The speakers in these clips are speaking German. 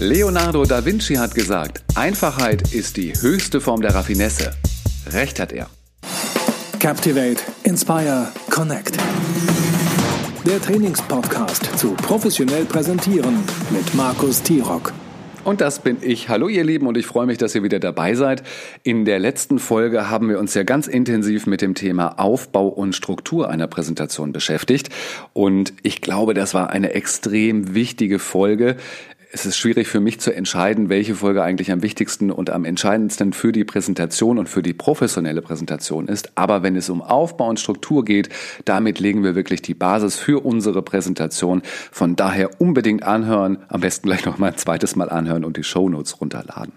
Leonardo da Vinci hat gesagt, Einfachheit ist die höchste Form der Raffinesse. Recht hat er. Captivate, Inspire, Connect. Der Trainingspodcast zu professionell präsentieren mit Markus Tirock. Und das bin ich. Hallo ihr Lieben und ich freue mich, dass ihr wieder dabei seid. In der letzten Folge haben wir uns ja ganz intensiv mit dem Thema Aufbau und Struktur einer Präsentation beschäftigt. Und ich glaube, das war eine extrem wichtige Folge es ist schwierig für mich zu entscheiden, welche Folge eigentlich am wichtigsten und am entscheidendsten für die Präsentation und für die professionelle Präsentation ist. Aber wenn es um Aufbau und Struktur geht, damit legen wir wirklich die Basis für unsere Präsentation. Von daher unbedingt anhören, am besten gleich noch mal ein zweites Mal anhören und die Show Notes runterladen.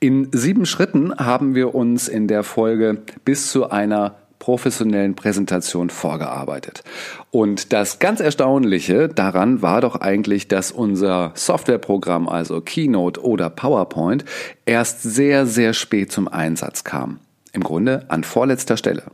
In sieben Schritten haben wir uns in der Folge bis zu einer professionellen Präsentation vorgearbeitet. Und das ganz Erstaunliche daran war doch eigentlich, dass unser Softwareprogramm, also Keynote oder PowerPoint, erst sehr, sehr spät zum Einsatz kam. Im Grunde an vorletzter Stelle.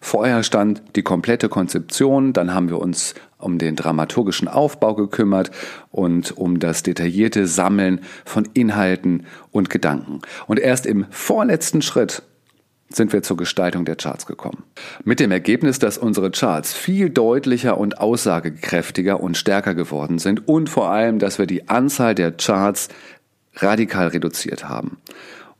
Vorher stand die komplette Konzeption, dann haben wir uns um den dramaturgischen Aufbau gekümmert und um das detaillierte Sammeln von Inhalten und Gedanken. Und erst im vorletzten Schritt sind wir zur Gestaltung der Charts gekommen. Mit dem Ergebnis, dass unsere Charts viel deutlicher und aussagekräftiger und stärker geworden sind und vor allem, dass wir die Anzahl der Charts radikal reduziert haben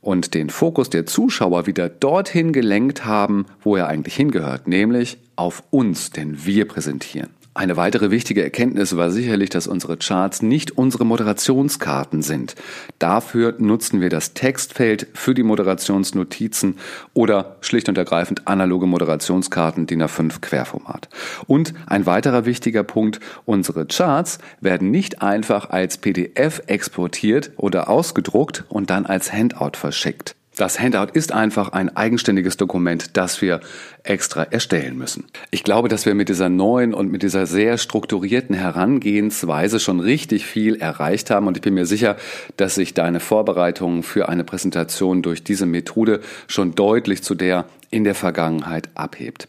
und den Fokus der Zuschauer wieder dorthin gelenkt haben, wo er eigentlich hingehört, nämlich auf uns, denn wir präsentieren. Eine weitere wichtige Erkenntnis war sicherlich, dass unsere Charts nicht unsere Moderationskarten sind. Dafür nutzen wir das Textfeld für die Moderationsnotizen oder schlicht und ergreifend analoge Moderationskarten DIN A5 Querformat. Und ein weiterer wichtiger Punkt, unsere Charts werden nicht einfach als PDF exportiert oder ausgedruckt und dann als Handout verschickt. Das Handout ist einfach ein eigenständiges Dokument, das wir extra erstellen müssen. Ich glaube, dass wir mit dieser neuen und mit dieser sehr strukturierten Herangehensweise schon richtig viel erreicht haben und ich bin mir sicher, dass sich deine Vorbereitungen für eine Präsentation durch diese Methode schon deutlich zu der in der Vergangenheit abhebt.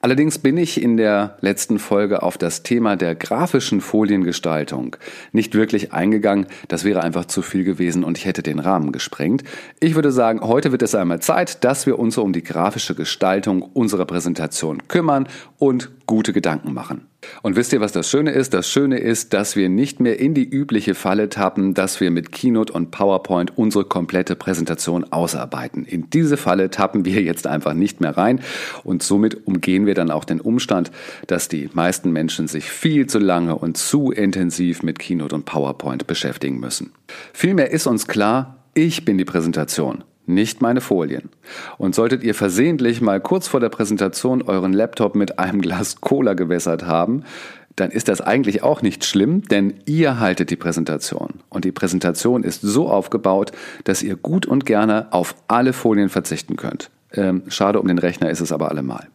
Allerdings bin ich in der letzten Folge auf das Thema der grafischen Foliengestaltung nicht wirklich eingegangen. Das wäre einfach zu viel gewesen und ich hätte den Rahmen gesprengt. Ich würde sagen, heute wird es einmal Zeit, dass wir uns um die grafische Gestaltung unserer Präsentation kümmern und gute Gedanken machen. Und wisst ihr, was das Schöne ist? Das Schöne ist, dass wir nicht mehr in die übliche Falle tappen, dass wir mit Keynote und PowerPoint unsere komplette Präsentation ausarbeiten. In diese Falle tappen wir jetzt einfach nicht mehr rein und somit umgehen wir dann auch den Umstand, dass die meisten Menschen sich viel zu lange und zu intensiv mit Keynote und PowerPoint beschäftigen müssen. Vielmehr ist uns klar, ich bin die Präsentation nicht meine Folien. Und solltet ihr versehentlich mal kurz vor der Präsentation euren Laptop mit einem Glas Cola gewässert haben, dann ist das eigentlich auch nicht schlimm, denn ihr haltet die Präsentation. Und die Präsentation ist so aufgebaut, dass ihr gut und gerne auf alle Folien verzichten könnt. Ähm, schade um den Rechner ist es aber allemal.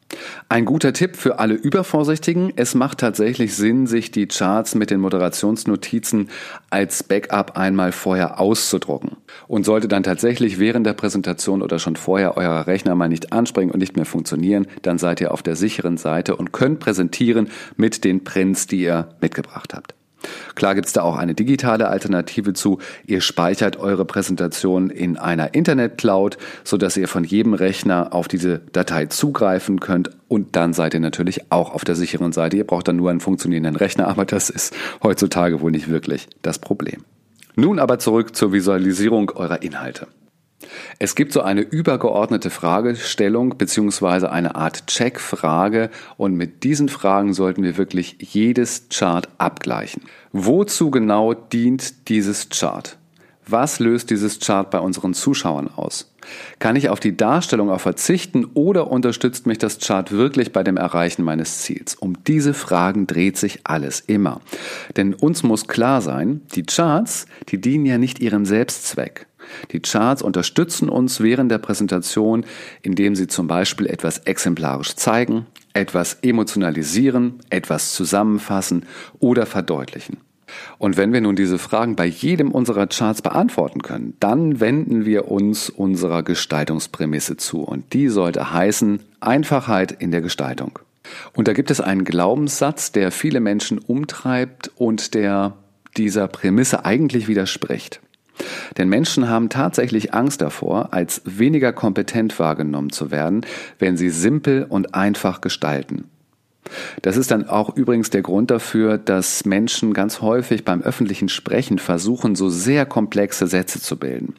Ein guter Tipp für alle Übervorsichtigen. Es macht tatsächlich Sinn, sich die Charts mit den Moderationsnotizen als Backup einmal vorher auszudrucken. Und sollte dann tatsächlich während der Präsentation oder schon vorher euer Rechner mal nicht anspringen und nicht mehr funktionieren, dann seid ihr auf der sicheren Seite und könnt präsentieren mit den Prints, die ihr mitgebracht habt. Klar gibt es da auch eine digitale Alternative zu. Ihr speichert eure Präsentation in einer Internet-Cloud, sodass ihr von jedem Rechner auf diese Datei zugreifen könnt und dann seid ihr natürlich auch auf der sicheren Seite. Ihr braucht dann nur einen funktionierenden Rechner, aber das ist heutzutage wohl nicht wirklich das Problem. Nun aber zurück zur Visualisierung eurer Inhalte. Es gibt so eine übergeordnete Fragestellung beziehungsweise eine Art Checkfrage und mit diesen Fragen sollten wir wirklich jedes Chart abgleichen. Wozu genau dient dieses Chart? Was löst dieses Chart bei unseren Zuschauern aus? Kann ich auf die Darstellung auch verzichten oder unterstützt mich das Chart wirklich bei dem Erreichen meines Ziels? Um diese Fragen dreht sich alles immer. Denn uns muss klar sein, die Charts, die dienen ja nicht ihrem Selbstzweck. Die Charts unterstützen uns während der Präsentation, indem sie zum Beispiel etwas exemplarisch zeigen, etwas emotionalisieren, etwas zusammenfassen oder verdeutlichen. Und wenn wir nun diese Fragen bei jedem unserer Charts beantworten können, dann wenden wir uns unserer Gestaltungsprämisse zu. Und die sollte heißen Einfachheit in der Gestaltung. Und da gibt es einen Glaubenssatz, der viele Menschen umtreibt und der dieser Prämisse eigentlich widerspricht. Denn Menschen haben tatsächlich Angst davor, als weniger kompetent wahrgenommen zu werden, wenn sie simpel und einfach gestalten. Das ist dann auch übrigens der Grund dafür, dass Menschen ganz häufig beim öffentlichen Sprechen versuchen, so sehr komplexe Sätze zu bilden.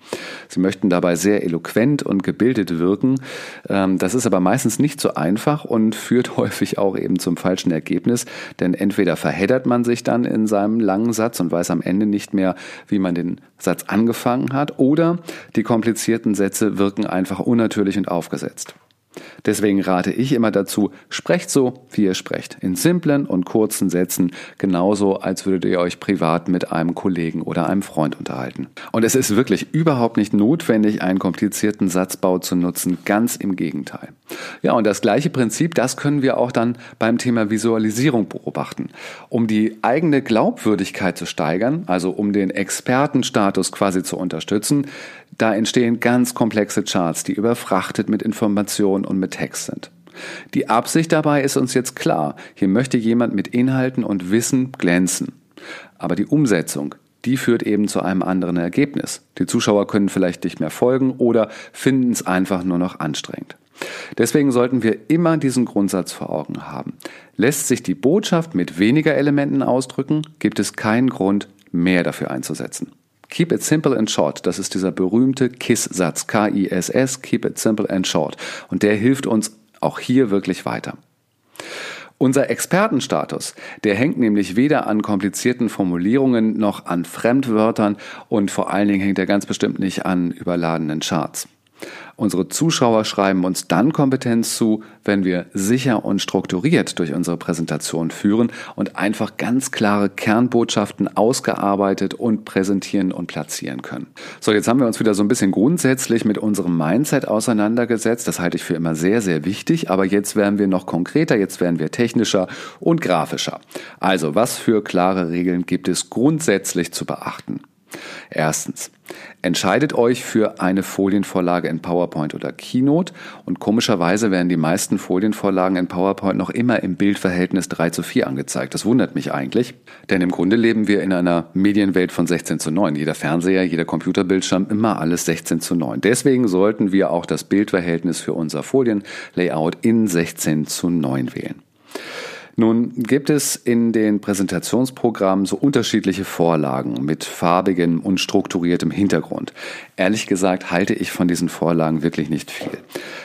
Sie möchten dabei sehr eloquent und gebildet wirken. Ähm, das ist aber meistens nicht so einfach und führt häufig auch eben zum falschen Ergebnis, denn entweder verheddert man sich dann in seinem langen Satz und weiß am Ende nicht mehr, wie man den Satz angefangen hat, oder die komplizierten Sätze wirken einfach unnatürlich und aufgesetzt. Deswegen rate ich immer dazu, sprecht so, wie ihr sprecht. In simplen und kurzen Sätzen, genauso als würdet ihr euch privat mit einem Kollegen oder einem Freund unterhalten. Und es ist wirklich überhaupt nicht notwendig, einen komplizierten Satzbau zu nutzen, ganz im Gegenteil. Ja, und das gleiche Prinzip, das können wir auch dann beim Thema Visualisierung beobachten. Um die eigene Glaubwürdigkeit zu steigern, also um den Expertenstatus quasi zu unterstützen, da entstehen ganz komplexe Charts, die überfrachtet mit Informationen und mit Text sind. Die Absicht dabei ist uns jetzt klar. Hier möchte jemand mit Inhalten und Wissen glänzen. Aber die Umsetzung, die führt eben zu einem anderen Ergebnis. Die Zuschauer können vielleicht nicht mehr folgen oder finden es einfach nur noch anstrengend. Deswegen sollten wir immer diesen Grundsatz vor Augen haben. Lässt sich die Botschaft mit weniger Elementen ausdrücken, gibt es keinen Grund, mehr dafür einzusetzen. Keep it simple and short. Das ist dieser berühmte KISS-Satz. K-I-S-S, keep it simple and short. Und der hilft uns auch hier wirklich weiter. Unser Expertenstatus, der hängt nämlich weder an komplizierten Formulierungen noch an Fremdwörtern und vor allen Dingen hängt er ganz bestimmt nicht an überladenen Charts. Unsere Zuschauer schreiben uns dann Kompetenz zu, wenn wir sicher und strukturiert durch unsere Präsentation führen und einfach ganz klare Kernbotschaften ausgearbeitet und präsentieren und platzieren können. So, jetzt haben wir uns wieder so ein bisschen grundsätzlich mit unserem Mindset auseinandergesetzt. Das halte ich für immer sehr, sehr wichtig. Aber jetzt werden wir noch konkreter, jetzt werden wir technischer und grafischer. Also, was für klare Regeln gibt es grundsätzlich zu beachten? Erstens, entscheidet euch für eine Folienvorlage in PowerPoint oder Keynote und komischerweise werden die meisten Folienvorlagen in PowerPoint noch immer im Bildverhältnis 3 zu 4 angezeigt. Das wundert mich eigentlich, denn im Grunde leben wir in einer Medienwelt von 16 zu 9. Jeder Fernseher, jeder Computerbildschirm, immer alles 16 zu 9. Deswegen sollten wir auch das Bildverhältnis für unser Folienlayout in 16 zu 9 wählen. Nun gibt es in den Präsentationsprogrammen so unterschiedliche Vorlagen mit farbigem und strukturiertem Hintergrund. Ehrlich gesagt halte ich von diesen Vorlagen wirklich nicht viel.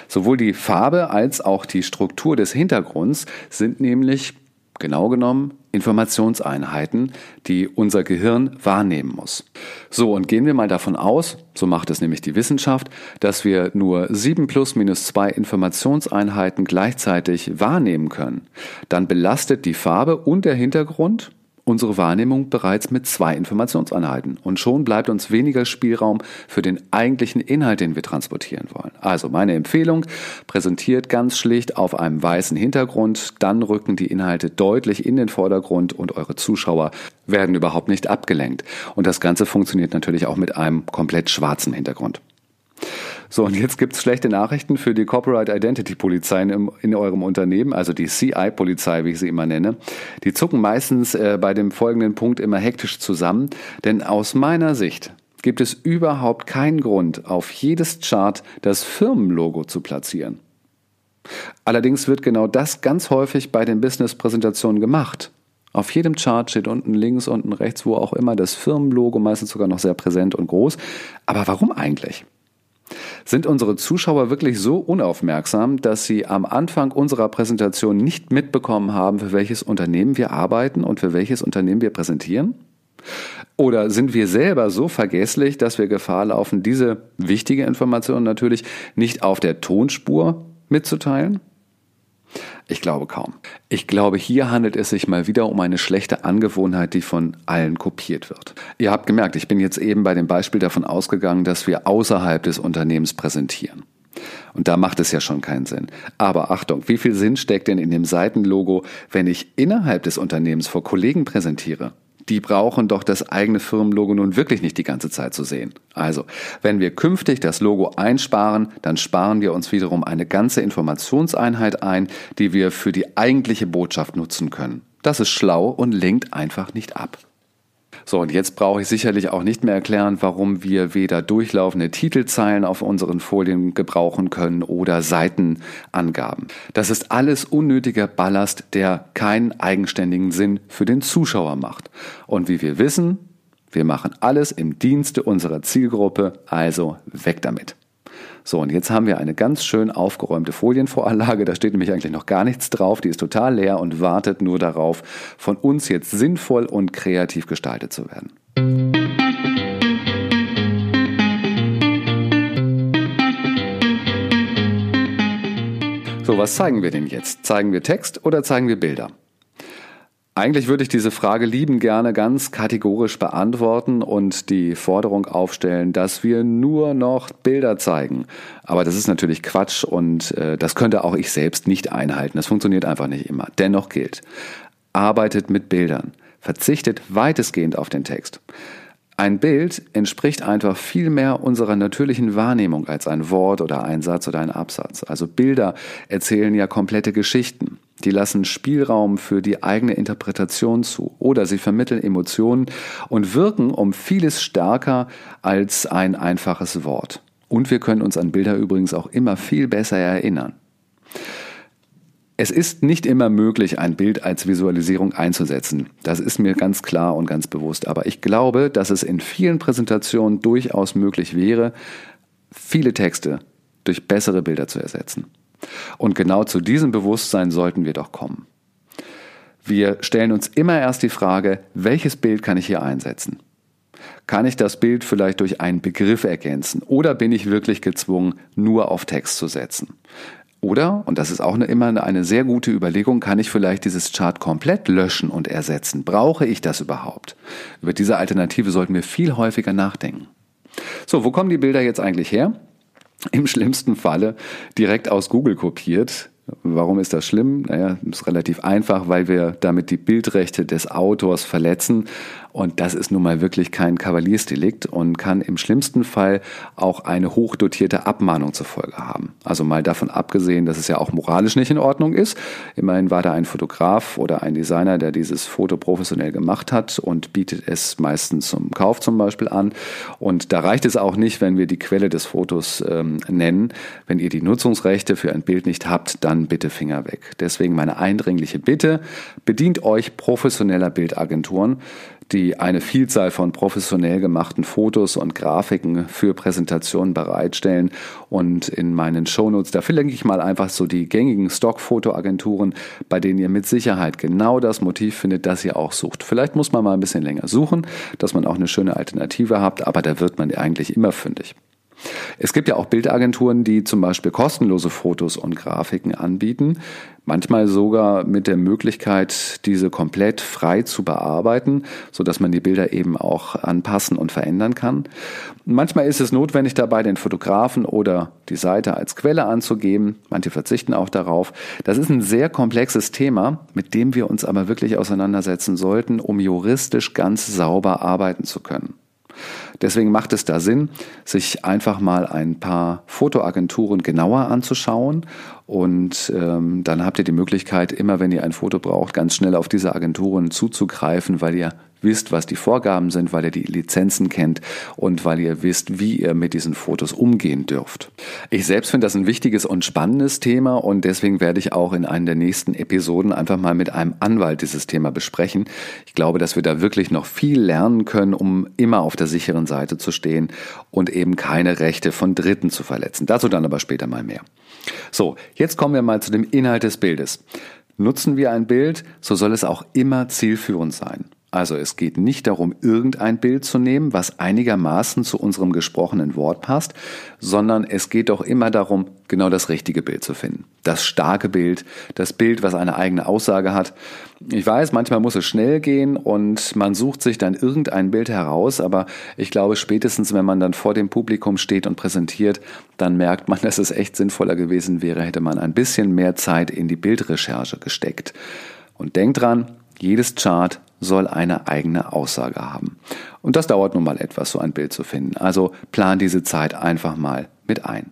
Sowohl die Farbe als auch die Struktur des Hintergrunds sind nämlich genau genommen Informationseinheiten, die unser Gehirn wahrnehmen muss. So, und gehen wir mal davon aus, so macht es nämlich die Wissenschaft, dass wir nur sieben plus minus zwei Informationseinheiten gleichzeitig wahrnehmen können. Dann belastet die Farbe und der Hintergrund unsere Wahrnehmung bereits mit zwei Informationseinheiten. Und schon bleibt uns weniger Spielraum für den eigentlichen Inhalt, den wir transportieren wollen. Also meine Empfehlung, präsentiert ganz schlicht auf einem weißen Hintergrund, dann rücken die Inhalte deutlich in den Vordergrund und eure Zuschauer werden überhaupt nicht abgelenkt. Und das Ganze funktioniert natürlich auch mit einem komplett schwarzen Hintergrund. So, und jetzt gibt's schlechte Nachrichten für die Corporate Identity Polizei in, in eurem Unternehmen, also die CI-Polizei, wie ich sie immer nenne. Die zucken meistens äh, bei dem folgenden Punkt immer hektisch zusammen, denn aus meiner Sicht gibt es überhaupt keinen Grund, auf jedes Chart das Firmenlogo zu platzieren. Allerdings wird genau das ganz häufig bei den Business-Präsentationen gemacht. Auf jedem Chart steht unten links, unten rechts, wo auch immer das Firmenlogo, meistens sogar noch sehr präsent und groß. Aber warum eigentlich? Sind unsere Zuschauer wirklich so unaufmerksam, dass sie am Anfang unserer Präsentation nicht mitbekommen haben, für welches Unternehmen wir arbeiten und für welches Unternehmen wir präsentieren? Oder sind wir selber so vergesslich, dass wir Gefahr laufen, diese wichtige Information natürlich nicht auf der Tonspur mitzuteilen? Ich glaube kaum. Ich glaube, hier handelt es sich mal wieder um eine schlechte Angewohnheit, die von allen kopiert wird. Ihr habt gemerkt, ich bin jetzt eben bei dem Beispiel davon ausgegangen, dass wir außerhalb des Unternehmens präsentieren. Und da macht es ja schon keinen Sinn. Aber Achtung, wie viel Sinn steckt denn in dem Seitenlogo, wenn ich innerhalb des Unternehmens vor Kollegen präsentiere? Die brauchen doch das eigene Firmenlogo nun wirklich nicht die ganze Zeit zu sehen. Also, wenn wir künftig das Logo einsparen, dann sparen wir uns wiederum eine ganze Informationseinheit ein, die wir für die eigentliche Botschaft nutzen können. Das ist schlau und lenkt einfach nicht ab. So, und jetzt brauche ich sicherlich auch nicht mehr erklären, warum wir weder durchlaufende Titelzeilen auf unseren Folien gebrauchen können oder Seitenangaben. Das ist alles unnötiger Ballast, der keinen eigenständigen Sinn für den Zuschauer macht. Und wie wir wissen, wir machen alles im Dienste unserer Zielgruppe, also weg damit. So, und jetzt haben wir eine ganz schön aufgeräumte Folienvoranlage. Da steht nämlich eigentlich noch gar nichts drauf. Die ist total leer und wartet nur darauf, von uns jetzt sinnvoll und kreativ gestaltet zu werden. So, was zeigen wir denn jetzt? Zeigen wir Text oder zeigen wir Bilder? Eigentlich würde ich diese Frage lieben gerne ganz kategorisch beantworten und die Forderung aufstellen, dass wir nur noch Bilder zeigen. Aber das ist natürlich Quatsch und äh, das könnte auch ich selbst nicht einhalten. Das funktioniert einfach nicht immer. Dennoch gilt, arbeitet mit Bildern, verzichtet weitestgehend auf den Text. Ein Bild entspricht einfach viel mehr unserer natürlichen Wahrnehmung als ein Wort oder ein Satz oder ein Absatz. Also Bilder erzählen ja komplette Geschichten. Die lassen Spielraum für die eigene Interpretation zu oder sie vermitteln Emotionen und wirken um vieles stärker als ein einfaches Wort. Und wir können uns an Bilder übrigens auch immer viel besser erinnern. Es ist nicht immer möglich, ein Bild als Visualisierung einzusetzen. Das ist mir ganz klar und ganz bewusst. Aber ich glaube, dass es in vielen Präsentationen durchaus möglich wäre, viele Texte durch bessere Bilder zu ersetzen. Und genau zu diesem Bewusstsein sollten wir doch kommen. Wir stellen uns immer erst die Frage, welches Bild kann ich hier einsetzen? Kann ich das Bild vielleicht durch einen Begriff ergänzen oder bin ich wirklich gezwungen, nur auf Text zu setzen? Oder, und das ist auch immer eine sehr gute Überlegung, kann ich vielleicht dieses Chart komplett löschen und ersetzen? Brauche ich das überhaupt? Über diese Alternative sollten wir viel häufiger nachdenken. So, wo kommen die Bilder jetzt eigentlich her? Im schlimmsten Falle direkt aus Google kopiert. Warum ist das schlimm? Naja, ist relativ einfach, weil wir damit die Bildrechte des Autors verletzen und das ist nun mal wirklich kein Kavaliersdelikt und kann im schlimmsten Fall auch eine hochdotierte Abmahnung zur Folge haben. Also mal davon abgesehen, dass es ja auch moralisch nicht in Ordnung ist. Immerhin war da ein Fotograf oder ein Designer, der dieses Foto professionell gemacht hat und bietet es meistens zum Kauf zum Beispiel an. Und da reicht es auch nicht, wenn wir die Quelle des Fotos ähm, nennen. Wenn ihr die Nutzungsrechte für ein Bild nicht habt, dann bitte Finger weg. Deswegen meine eindringliche Bitte, bedient euch professioneller Bildagenturen die eine Vielzahl von professionell gemachten Fotos und Grafiken für Präsentationen bereitstellen. Und in meinen Shownotes, da verlinke ich mal einfach so die gängigen Stockfotoagenturen, bei denen ihr mit Sicherheit genau das Motiv findet, das ihr auch sucht. Vielleicht muss man mal ein bisschen länger suchen, dass man auch eine schöne Alternative habt, aber da wird man eigentlich immer fündig. Es gibt ja auch Bildagenturen, die zum Beispiel kostenlose Fotos und Grafiken anbieten, manchmal sogar mit der Möglichkeit, diese komplett frei zu bearbeiten, so dass man die Bilder eben auch anpassen und verändern kann. Manchmal ist es notwendig dabei, den Fotografen oder die Seite als Quelle anzugeben. Manche verzichten auch darauf. Das ist ein sehr komplexes Thema, mit dem wir uns aber wirklich auseinandersetzen sollten, um juristisch ganz sauber arbeiten zu können. Deswegen macht es da Sinn, sich einfach mal ein paar Fotoagenturen genauer anzuschauen. Und ähm, dann habt ihr die Möglichkeit, immer wenn ihr ein Foto braucht, ganz schnell auf diese Agenturen zuzugreifen, weil ihr wisst, was die Vorgaben sind, weil ihr die Lizenzen kennt und weil ihr wisst, wie ihr mit diesen Fotos umgehen dürft. Ich selbst finde das ein wichtiges und spannendes Thema und deswegen werde ich auch in einer der nächsten Episoden einfach mal mit einem Anwalt dieses Thema besprechen. Ich glaube, dass wir da wirklich noch viel lernen können, um immer auf der sicheren Seite zu stehen und eben keine Rechte von Dritten zu verletzen. Dazu dann aber später mal mehr. So, jetzt kommen wir mal zu dem Inhalt des Bildes. Nutzen wir ein Bild, so soll es auch immer zielführend sein. Also es geht nicht darum, irgendein Bild zu nehmen, was einigermaßen zu unserem gesprochenen Wort passt, sondern es geht doch immer darum, genau das richtige Bild zu finden. Das starke Bild, das Bild, was eine eigene Aussage hat. Ich weiß, manchmal muss es schnell gehen und man sucht sich dann irgendein Bild heraus, aber ich glaube, spätestens wenn man dann vor dem Publikum steht und präsentiert, dann merkt man, dass es echt sinnvoller gewesen wäre, hätte man ein bisschen mehr Zeit in die Bildrecherche gesteckt. Und denkt dran, jedes Chart soll eine eigene Aussage haben. Und das dauert nun mal etwas, so ein Bild zu finden. Also plan diese Zeit einfach mal mit ein.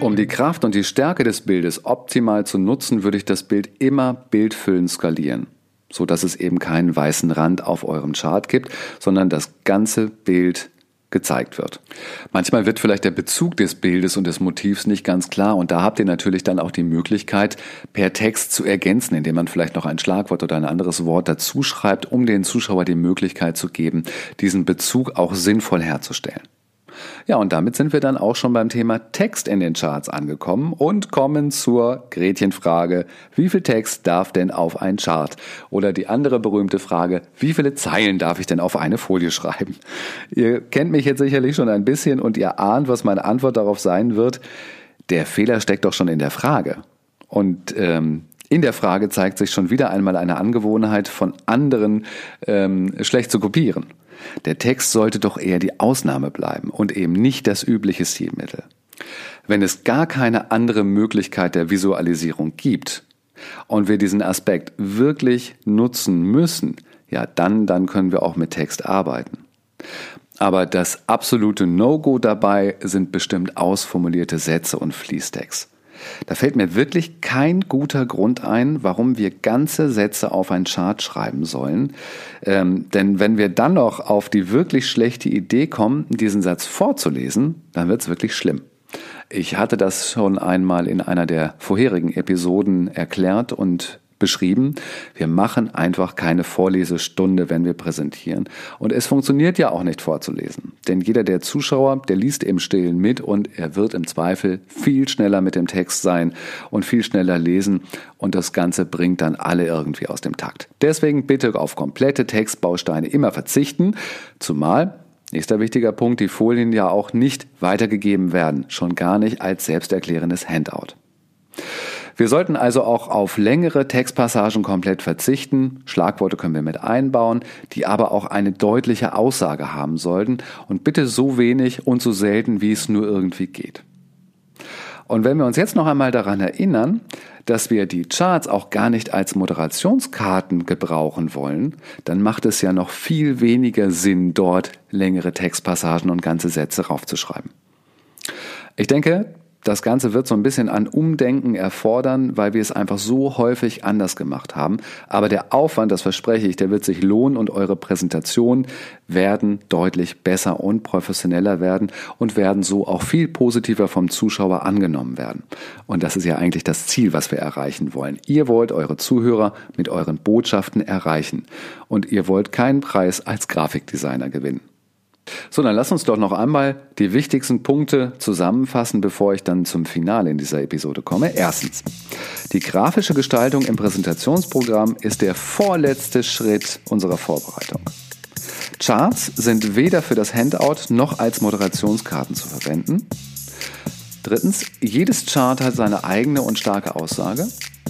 Um die Kraft und die Stärke des Bildes optimal zu nutzen, würde ich das Bild immer bildfüllend skalieren, so dass es eben keinen weißen Rand auf eurem Chart gibt, sondern das ganze Bild gezeigt wird. Manchmal wird vielleicht der Bezug des Bildes und des Motivs nicht ganz klar und da habt ihr natürlich dann auch die Möglichkeit, per Text zu ergänzen, indem man vielleicht noch ein Schlagwort oder ein anderes Wort dazu schreibt, um den Zuschauer die Möglichkeit zu geben, diesen Bezug auch sinnvoll herzustellen. Ja, und damit sind wir dann auch schon beim Thema Text in den Charts angekommen und kommen zur Gretchenfrage, wie viel Text darf denn auf ein Chart? Oder die andere berühmte Frage, wie viele Zeilen darf ich denn auf eine Folie schreiben? Ihr kennt mich jetzt sicherlich schon ein bisschen und ihr ahnt, was meine Antwort darauf sein wird. Der Fehler steckt doch schon in der Frage. Und ähm, in der Frage zeigt sich schon wieder einmal eine Angewohnheit von anderen ähm, schlecht zu kopieren. Der Text sollte doch eher die Ausnahme bleiben und eben nicht das übliche Stilmittel. Wenn es gar keine andere Möglichkeit der Visualisierung gibt und wir diesen Aspekt wirklich nutzen müssen, ja, dann, dann können wir auch mit Text arbeiten. Aber das absolute No-Go dabei sind bestimmt ausformulierte Sätze und Fließtext. Da fällt mir wirklich kein guter Grund ein, warum wir ganze Sätze auf ein Chart schreiben sollen. Ähm, denn wenn wir dann noch auf die wirklich schlechte Idee kommen, diesen Satz vorzulesen, dann wird es wirklich schlimm. Ich hatte das schon einmal in einer der vorherigen Episoden erklärt und beschrieben. Wir machen einfach keine Vorlesestunde, wenn wir präsentieren. Und es funktioniert ja auch nicht vorzulesen. Denn jeder der Zuschauer, der liest im Stillen mit und er wird im Zweifel viel schneller mit dem Text sein und viel schneller lesen. Und das Ganze bringt dann alle irgendwie aus dem Takt. Deswegen bitte auf komplette Textbausteine immer verzichten. Zumal Nächster wichtiger Punkt, die Folien ja auch nicht weitergegeben werden, schon gar nicht als selbsterklärendes Handout. Wir sollten also auch auf längere Textpassagen komplett verzichten. Schlagworte können wir mit einbauen, die aber auch eine deutliche Aussage haben sollten und bitte so wenig und so selten, wie es nur irgendwie geht. Und wenn wir uns jetzt noch einmal daran erinnern, dass wir die Charts auch gar nicht als Moderationskarten gebrauchen wollen, dann macht es ja noch viel weniger Sinn, dort längere Textpassagen und ganze Sätze raufzuschreiben. Ich denke, das Ganze wird so ein bisschen an Umdenken erfordern, weil wir es einfach so häufig anders gemacht haben. Aber der Aufwand, das verspreche ich, der wird sich lohnen und eure Präsentationen werden deutlich besser und professioneller werden und werden so auch viel positiver vom Zuschauer angenommen werden. Und das ist ja eigentlich das Ziel, was wir erreichen wollen. Ihr wollt eure Zuhörer mit euren Botschaften erreichen und ihr wollt keinen Preis als Grafikdesigner gewinnen. So, dann lass uns doch noch einmal die wichtigsten Punkte zusammenfassen, bevor ich dann zum Finale in dieser Episode komme. Erstens, die grafische Gestaltung im Präsentationsprogramm ist der vorletzte Schritt unserer Vorbereitung. Charts sind weder für das Handout noch als Moderationskarten zu verwenden. Drittens, jedes Chart hat seine eigene und starke Aussage.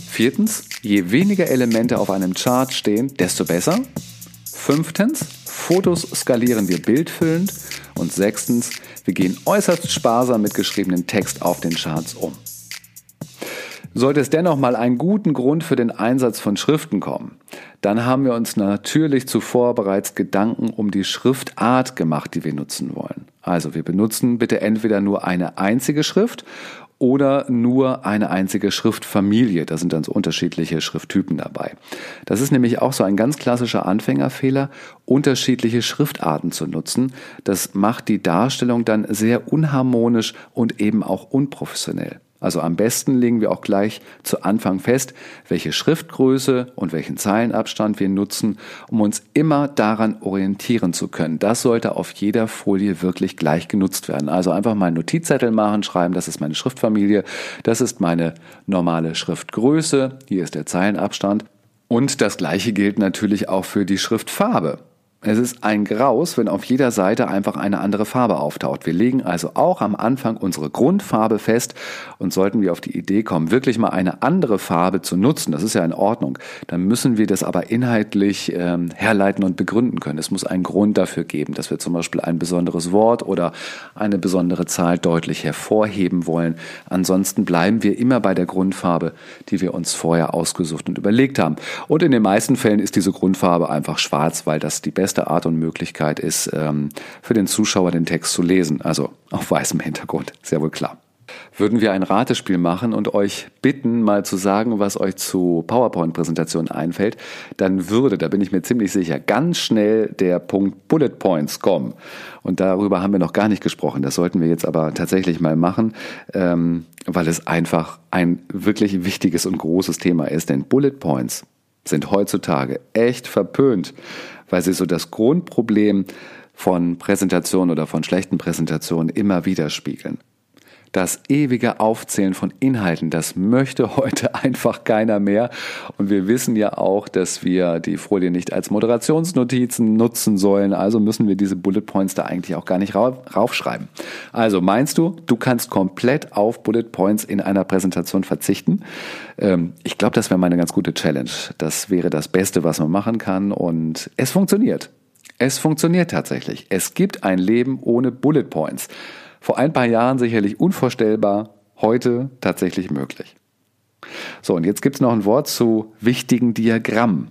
Viertens, je weniger Elemente auf einem Chart stehen, desto besser. Fünftens, Fotos skalieren wir bildfüllend. Und sechstens, wir gehen äußerst sparsam mit geschriebenem Text auf den Charts um. Sollte es dennoch mal einen guten Grund für den Einsatz von Schriften kommen, dann haben wir uns natürlich zuvor bereits Gedanken um die Schriftart gemacht, die wir nutzen wollen. Also wir benutzen bitte entweder nur eine einzige Schrift oder nur eine einzige Schriftfamilie. Da sind dann so unterschiedliche Schrifttypen dabei. Das ist nämlich auch so ein ganz klassischer Anfängerfehler, unterschiedliche Schriftarten zu nutzen. Das macht die Darstellung dann sehr unharmonisch und eben auch unprofessionell. Also am besten legen wir auch gleich zu Anfang fest, welche Schriftgröße und welchen Zeilenabstand wir nutzen, um uns immer daran orientieren zu können. Das sollte auf jeder Folie wirklich gleich genutzt werden. Also einfach mal einen Notizzettel machen, schreiben, das ist meine Schriftfamilie, das ist meine normale Schriftgröße, hier ist der Zeilenabstand. Und das gleiche gilt natürlich auch für die Schriftfarbe. Es ist ein Graus, wenn auf jeder Seite einfach eine andere Farbe auftaucht. Wir legen also auch am Anfang unsere Grundfarbe fest und sollten wir auf die Idee kommen, wirklich mal eine andere Farbe zu nutzen, das ist ja in Ordnung, dann müssen wir das aber inhaltlich ähm, herleiten und begründen können. Es muss einen Grund dafür geben, dass wir zum Beispiel ein besonderes Wort oder eine besondere Zahl deutlich hervorheben wollen. Ansonsten bleiben wir immer bei der Grundfarbe, die wir uns vorher ausgesucht und überlegt haben. Und in den meisten Fällen ist diese Grundfarbe einfach schwarz, weil das die beste beste Art und Möglichkeit ist, ähm, für den Zuschauer den Text zu lesen. Also auf weißem Hintergrund, sehr wohl klar. Würden wir ein Ratespiel machen und euch bitten, mal zu sagen, was euch zu PowerPoint-Präsentationen einfällt, dann würde, da bin ich mir ziemlich sicher, ganz schnell der Punkt Bullet Points kommen. Und darüber haben wir noch gar nicht gesprochen. Das sollten wir jetzt aber tatsächlich mal machen, ähm, weil es einfach ein wirklich wichtiges und großes Thema ist. Denn Bullet Points sind heutzutage echt verpönt, weil sie so das Grundproblem von Präsentationen oder von schlechten Präsentationen immer widerspiegeln. Das ewige Aufzählen von Inhalten, das möchte heute einfach keiner mehr. Und wir wissen ja auch, dass wir die Folie nicht als Moderationsnotizen nutzen sollen. Also müssen wir diese Bullet Points da eigentlich auch gar nicht raufschreiben. Also meinst du, du kannst komplett auf Bullet Points in einer Präsentation verzichten? Ähm, ich glaube, das wäre mal eine ganz gute Challenge. Das wäre das Beste, was man machen kann. Und es funktioniert. Es funktioniert tatsächlich. Es gibt ein Leben ohne Bullet Points. Vor ein paar Jahren sicherlich unvorstellbar, heute tatsächlich möglich. So, und jetzt gibt es noch ein Wort zu wichtigen Diagrammen.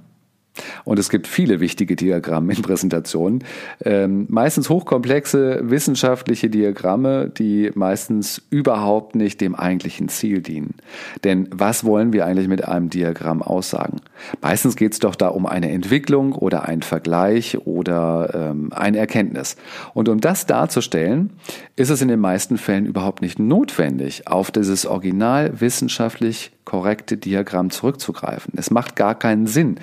Und es gibt viele wichtige Diagramme in Präsentationen. Ähm, meistens hochkomplexe wissenschaftliche Diagramme, die meistens überhaupt nicht dem eigentlichen Ziel dienen. Denn was wollen wir eigentlich mit einem Diagramm aussagen? Meistens geht es doch da um eine Entwicklung oder einen Vergleich oder ähm, eine Erkenntnis. Und um das darzustellen, ist es in den meisten Fällen überhaupt nicht notwendig, auf dieses original wissenschaftlich korrekte Diagramm zurückzugreifen. Es macht gar keinen Sinn,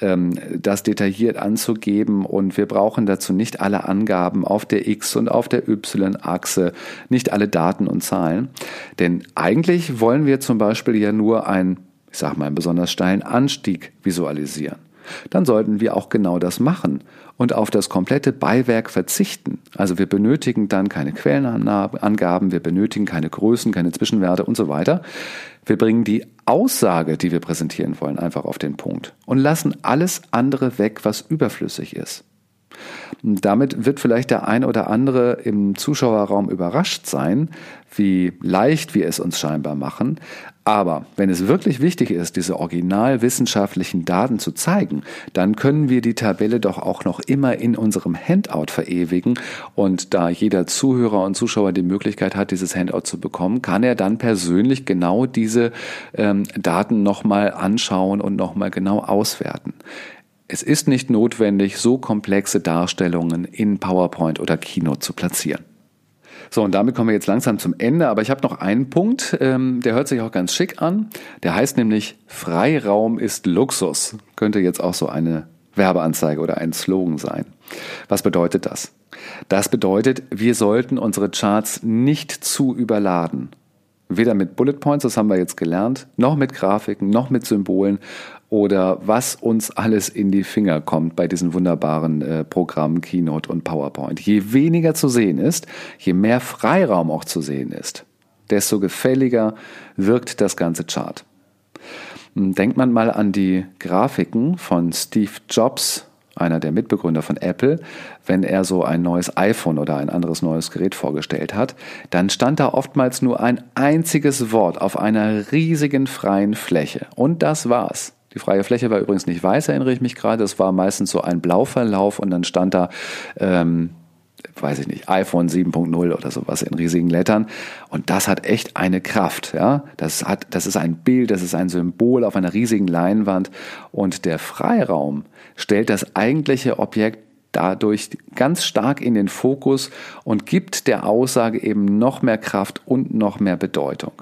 das detailliert anzugeben und wir brauchen dazu nicht alle Angaben auf der X- und auf der Y-Achse, nicht alle Daten und Zahlen. Denn eigentlich wollen wir zum Beispiel ja nur einen, ich sag mal, einen besonders steilen Anstieg visualisieren dann sollten wir auch genau das machen und auf das komplette Beiwerk verzichten. Also wir benötigen dann keine Quellenangaben, wir benötigen keine Größen, keine Zwischenwerte und so weiter. Wir bringen die Aussage, die wir präsentieren wollen, einfach auf den Punkt und lassen alles andere weg, was überflüssig ist. Damit wird vielleicht der ein oder andere im Zuschauerraum überrascht sein, wie leicht wir es uns scheinbar machen. Aber wenn es wirklich wichtig ist, diese original wissenschaftlichen Daten zu zeigen, dann können wir die Tabelle doch auch noch immer in unserem Handout verewigen. Und da jeder Zuhörer und Zuschauer die Möglichkeit hat, dieses Handout zu bekommen, kann er dann persönlich genau diese ähm, Daten nochmal anschauen und nochmal genau auswerten. Es ist nicht notwendig, so komplexe Darstellungen in PowerPoint oder Keynote zu platzieren. So, und damit kommen wir jetzt langsam zum Ende, aber ich habe noch einen Punkt, ähm, der hört sich auch ganz schick an. Der heißt nämlich Freiraum ist Luxus. Könnte jetzt auch so eine Werbeanzeige oder ein Slogan sein. Was bedeutet das? Das bedeutet, wir sollten unsere Charts nicht zu überladen. Weder mit Bullet Points, das haben wir jetzt gelernt, noch mit Grafiken, noch mit Symbolen oder was uns alles in die Finger kommt bei diesen wunderbaren äh, Programmen Keynote und PowerPoint. Je weniger zu sehen ist, je mehr Freiraum auch zu sehen ist, desto gefälliger wirkt das ganze Chart. Hm, denkt man mal an die Grafiken von Steve Jobs einer der Mitbegründer von Apple, wenn er so ein neues iPhone oder ein anderes neues Gerät vorgestellt hat, dann stand da oftmals nur ein einziges Wort auf einer riesigen freien Fläche. Und das war's. Die freie Fläche war übrigens nicht weiß, erinnere ich mich gerade. Es war meistens so ein Blauverlauf und dann stand da ähm, weiß ich nicht, iPhone 7.0 oder sowas in riesigen Lettern. Und das hat echt eine Kraft, ja. Das hat, das ist ein Bild, das ist ein Symbol auf einer riesigen Leinwand. Und der Freiraum stellt das eigentliche Objekt dadurch ganz stark in den Fokus und gibt der Aussage eben noch mehr Kraft und noch mehr Bedeutung.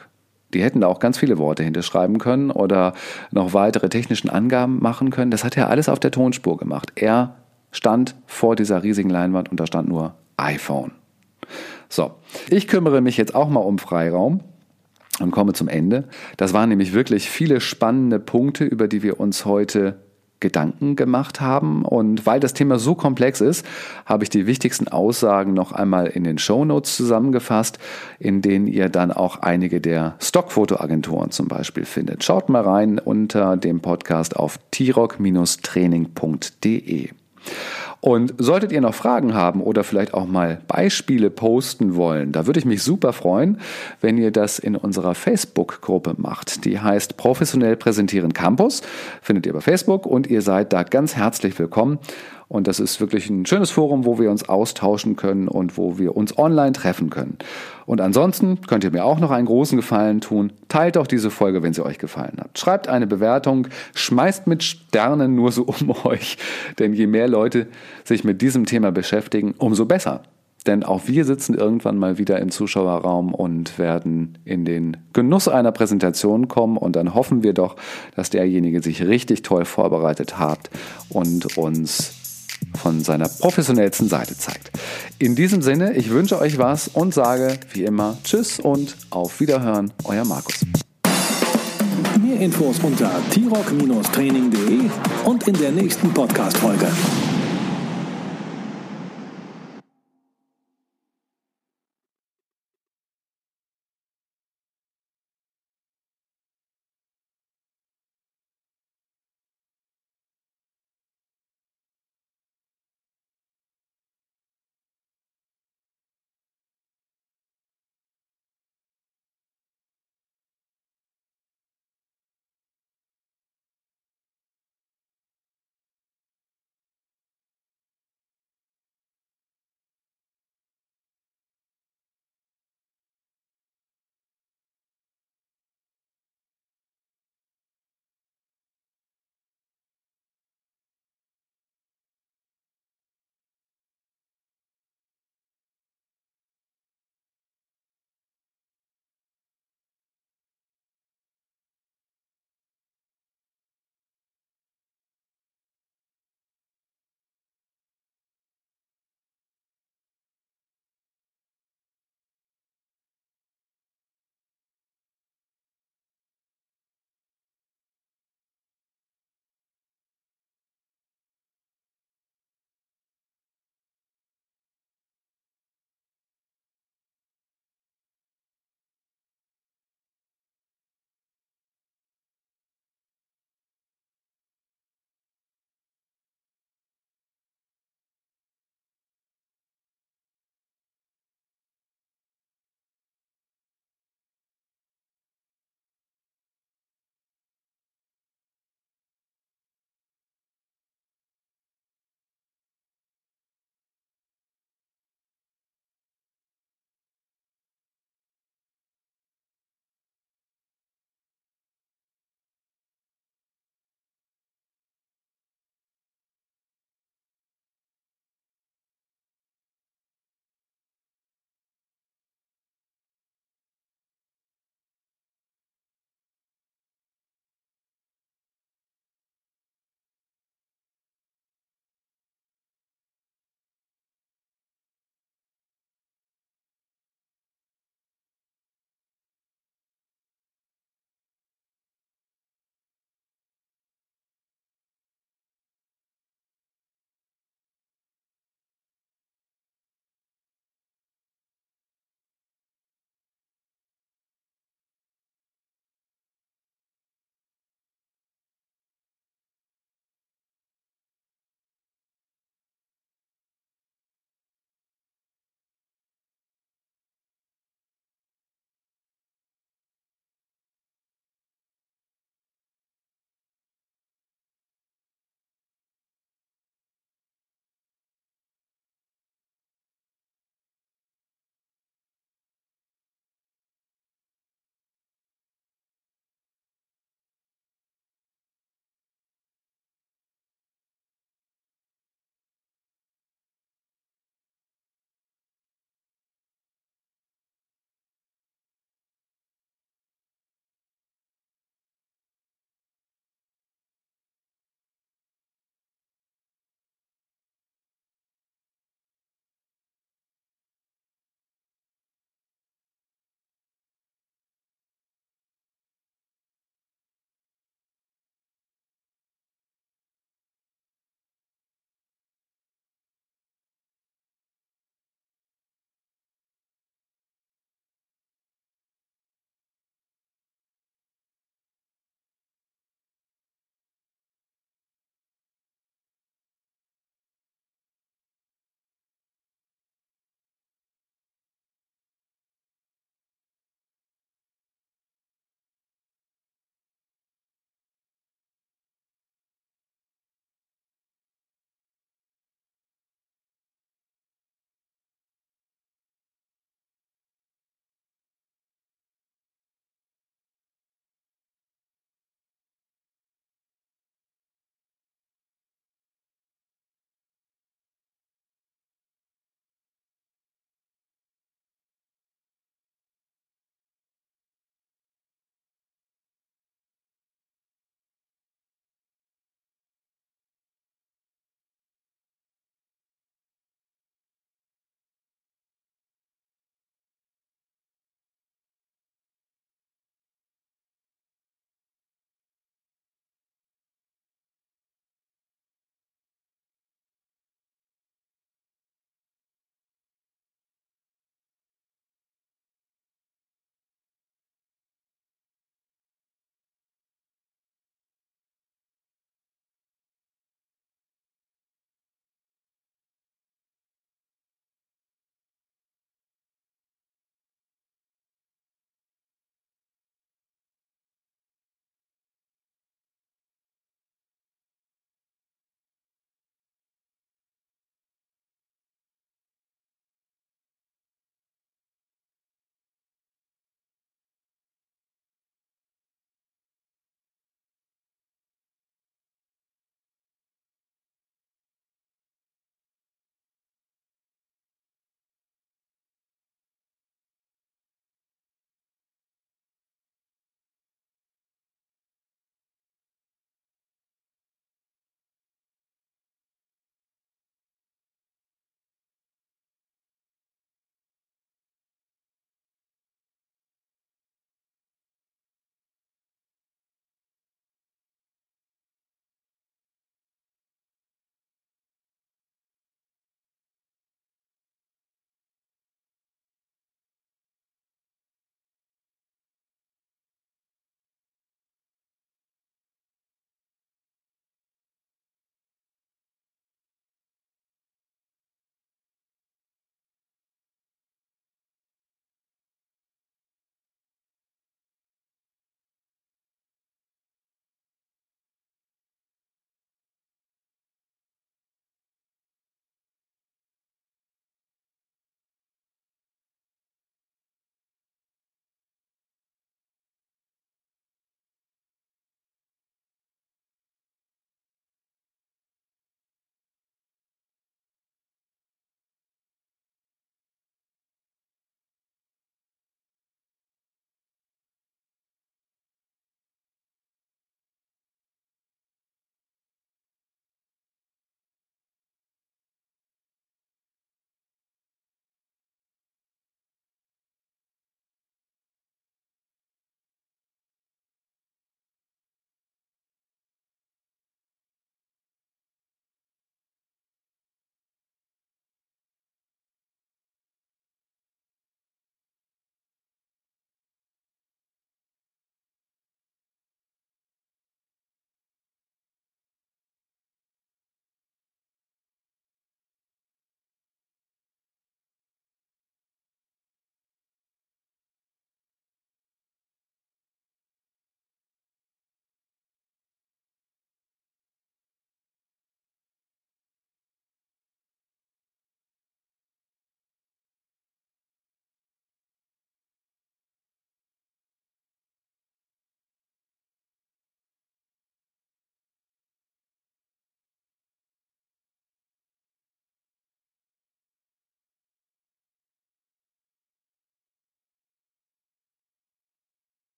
Die hätten da auch ganz viele Worte hinterschreiben können oder noch weitere technischen Angaben machen können. Das hat er alles auf der Tonspur gemacht. Er stand vor dieser riesigen Leinwand und da stand nur iPhone. So, ich kümmere mich jetzt auch mal um Freiraum und komme zum Ende. Das waren nämlich wirklich viele spannende Punkte, über die wir uns heute Gedanken gemacht haben. Und weil das Thema so komplex ist, habe ich die wichtigsten Aussagen noch einmal in den Show Notes zusammengefasst, in denen ihr dann auch einige der Stockfotoagenturen zum Beispiel findet. Schaut mal rein unter dem Podcast auf t-training.de. Und solltet ihr noch Fragen haben oder vielleicht auch mal Beispiele posten wollen, da würde ich mich super freuen, wenn ihr das in unserer Facebook-Gruppe macht. Die heißt Professionell Präsentieren Campus, findet ihr bei Facebook und ihr seid da ganz herzlich willkommen. Und das ist wirklich ein schönes Forum, wo wir uns austauschen können und wo wir uns online treffen können. Und ansonsten könnt ihr mir auch noch einen großen Gefallen tun. Teilt doch diese Folge, wenn sie euch gefallen hat. Schreibt eine Bewertung, schmeißt mit Sternen nur so um euch. Denn je mehr Leute sich mit diesem Thema beschäftigen, umso besser. Denn auch wir sitzen irgendwann mal wieder im Zuschauerraum und werden in den Genuss einer Präsentation kommen. Und dann hoffen wir doch, dass derjenige sich richtig toll vorbereitet hat und uns von seiner professionellsten Seite zeigt. In diesem Sinne, ich wünsche euch was und sage wie immer Tschüss und auf Wiederhören, euer Markus. Mehr Infos unter t-rock-training.de und in der nächsten Podcast-Folge.